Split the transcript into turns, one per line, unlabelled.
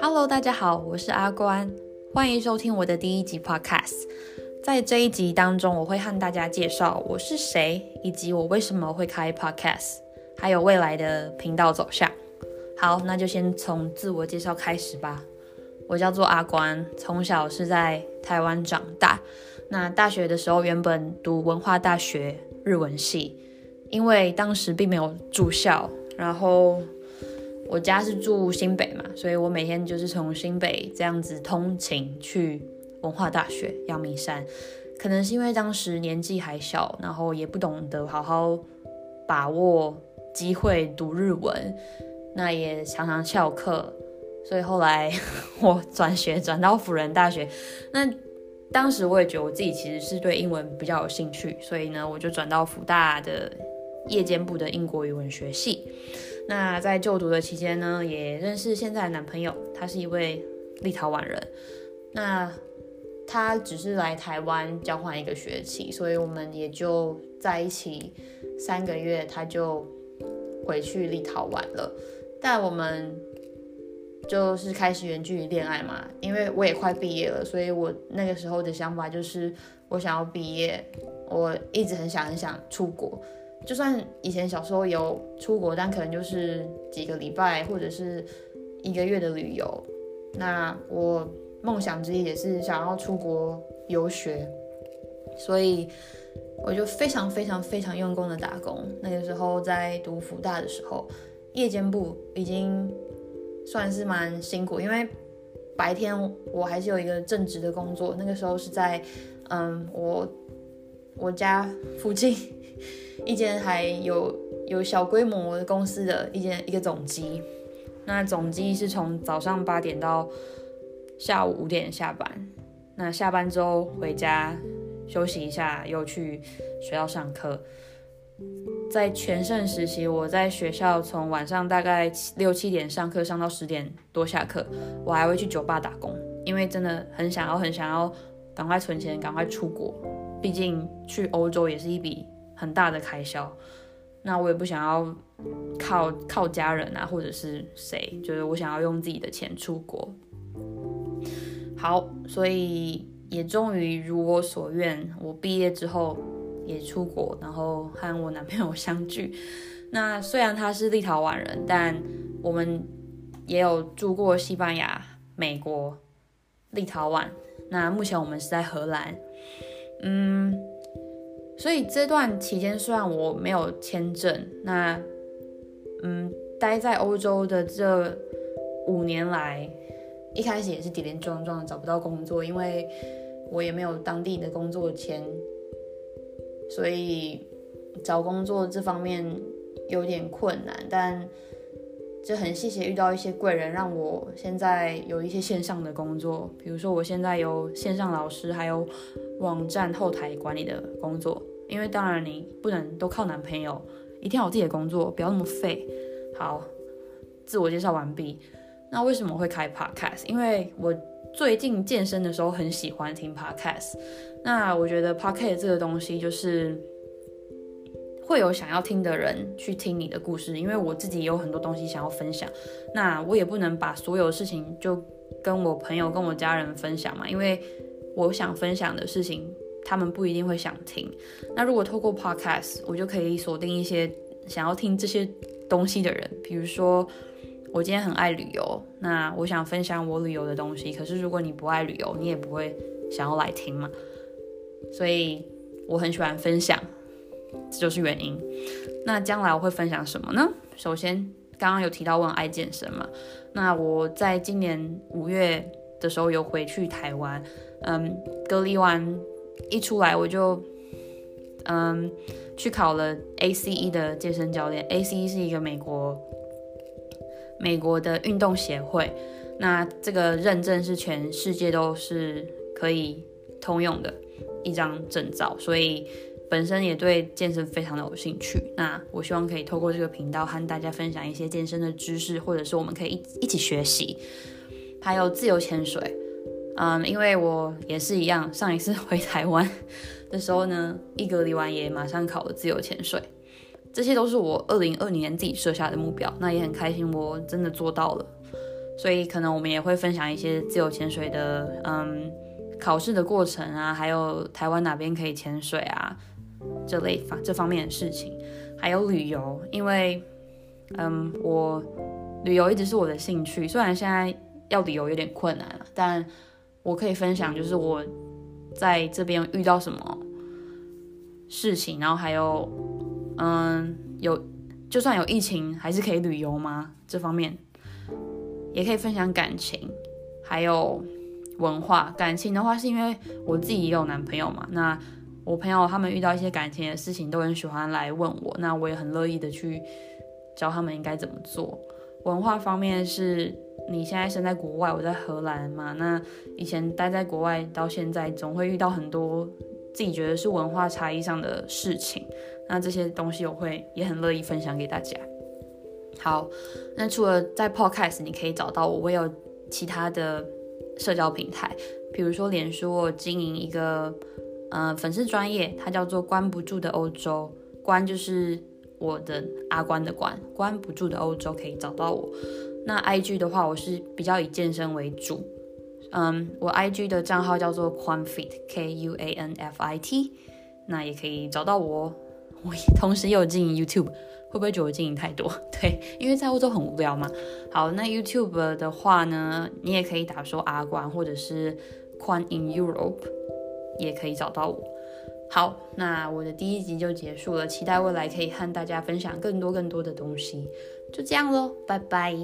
Hello，大家好，我是阿关，欢迎收听我的第一集 Podcast。在这一集当中，我会和大家介绍我是谁，以及我为什么会开 Podcast，还有未来的频道走向。好，那就先从自我介绍开始吧。我叫做阿关，从小是在台湾长大。那大学的时候，原本读文化大学日文系，因为当时并没有住校，然后。我家是住新北嘛，所以我每天就是从新北这样子通勤去文化大学阳明山。可能是因为当时年纪还小，然后也不懂得好好把握机会读日文，那也常常翘课，所以后来 我转学转到辅仁大学。那当时我也觉得我自己其实是对英文比较有兴趣，所以呢，我就转到辅大的夜间部的英国语文学系。那在就读的期间呢，也认识现在的男朋友，他是一位立陶宛人。那他只是来台湾交换一个学期，所以我们也就在一起三个月，他就回去立陶宛了。但我们就是开始远距离恋爱嘛，因为我也快毕业了，所以我那个时候的想法就是我想要毕业，我一直很想很想出国。就算以前小时候有出国，但可能就是几个礼拜或者是一个月的旅游。那我梦想之一也是想要出国游学，所以我就非常非常非常用功的打工。那个时候在读福大的时候，夜间部已经算是蛮辛苦，因为白天我还是有一个正职的工作。那个时候是在嗯我我家附近。一间还有有小规模公司的一间一个总机，那总机是从早上八点到下午五点下班，那下班之后回家休息一下，又去学校上课。在全盛时期，我在学校从晚上大概六七点上课，上到十点多下课，我还会去酒吧打工，因为真的很想要很想要赶快存钱，赶快出国，毕竟去欧洲也是一笔。很大的开销，那我也不想要靠靠家人啊，或者是谁，就是我想要用自己的钱出国。好，所以也终于如我所愿，我毕业之后也出国，然后和我男朋友相聚。那虽然他是立陶宛人，但我们也有住过西班牙、美国、立陶宛。那目前我们是在荷兰，嗯。所以这段期间，虽然我没有签证，那嗯，待在欧洲的这五年来，一开始也是跌跌撞撞找不到工作，因为我也没有当地的工作签，所以找工作这方面有点困难。但就很谢谢遇到一些贵人，让我现在有一些线上的工作，比如说我现在有线上老师，还有网站后台管理的工作。因为当然你不能都靠男朋友，一定要有自己的工作，不要那么废。好，自我介绍完毕。那为什么会开 Podcast？因为我最近健身的时候很喜欢听 Podcast。那我觉得 Podcast 这个东西就是会有想要听的人去听你的故事，因为我自己也有很多东西想要分享。那我也不能把所有事情就跟我朋友、跟我家人分享嘛，因为我想分享的事情。他们不一定会想听。那如果透过 podcast，我就可以锁定一些想要听这些东西的人。比如说，我今天很爱旅游，那我想分享我旅游的东西。可是如果你不爱旅游，你也不会想要来听嘛。所以我很喜欢分享，这就是原因。那将来我会分享什么呢？首先，刚刚有提到问爱健身嘛。那我在今年五月的时候有回去台湾，嗯，隔离完。一出来我就，嗯，去考了 ACE 的健身教练。ACE 是一个美国美国的运动协会，那这个认证是全世界都是可以通用的一张证照，所以本身也对健身非常的有兴趣。那我希望可以透过这个频道和大家分享一些健身的知识，或者是我们可以一一起学习，还有自由潜水。嗯，因为我也是一样，上一次 回台湾的时候呢，一隔离完也马上考了自由潜水。这些都是我二零二零年自己设下的目标，那也很开心，我真的做到了。所以可能我们也会分享一些自由潜水的，嗯，考试的过程啊，还有台湾哪边可以潜水啊，这类方这方面的事情，还有旅游，因为，嗯，我旅游一直是我的兴趣，虽然现在要旅游有点困难了，但我可以分享，就是我在这边遇到什么事情，然后还有，嗯，有就算有疫情，还是可以旅游吗？这方面。也可以分享感情，还有文化。感情的话，是因为我自己也有男朋友嘛。那我朋友他们遇到一些感情的事情，都很喜欢来问我。那我也很乐意的去教他们应该怎么做。文化方面是，你现在身在国外，我在荷兰嘛。那以前待在国外到现在，总会遇到很多自己觉得是文化差异上的事情。那这些东西我会也很乐意分享给大家。好，那除了在 Podcast 你可以找到我，我有其他的社交平台，比如说脸书，我经营一个呃粉丝专业，它叫做关不住的欧洲，关就是我的阿关的关，关不住的欧洲可以找到我。那 IG 的话，我是比较以健身为主，嗯，我 IG 的账号叫做 Quanfit K U A N F I T，那也可以找到我。我也同时也有经营 YouTube。会不会觉得我经营太多？对，因为在欧洲很无聊嘛。好，那 YouTube 的话呢，你也可以打说阿关或者是 Quan in Europe，也可以找到我。好，那我的第一集就结束了，期待未来可以和大家分享更多更多的东西。就这样喽，拜拜。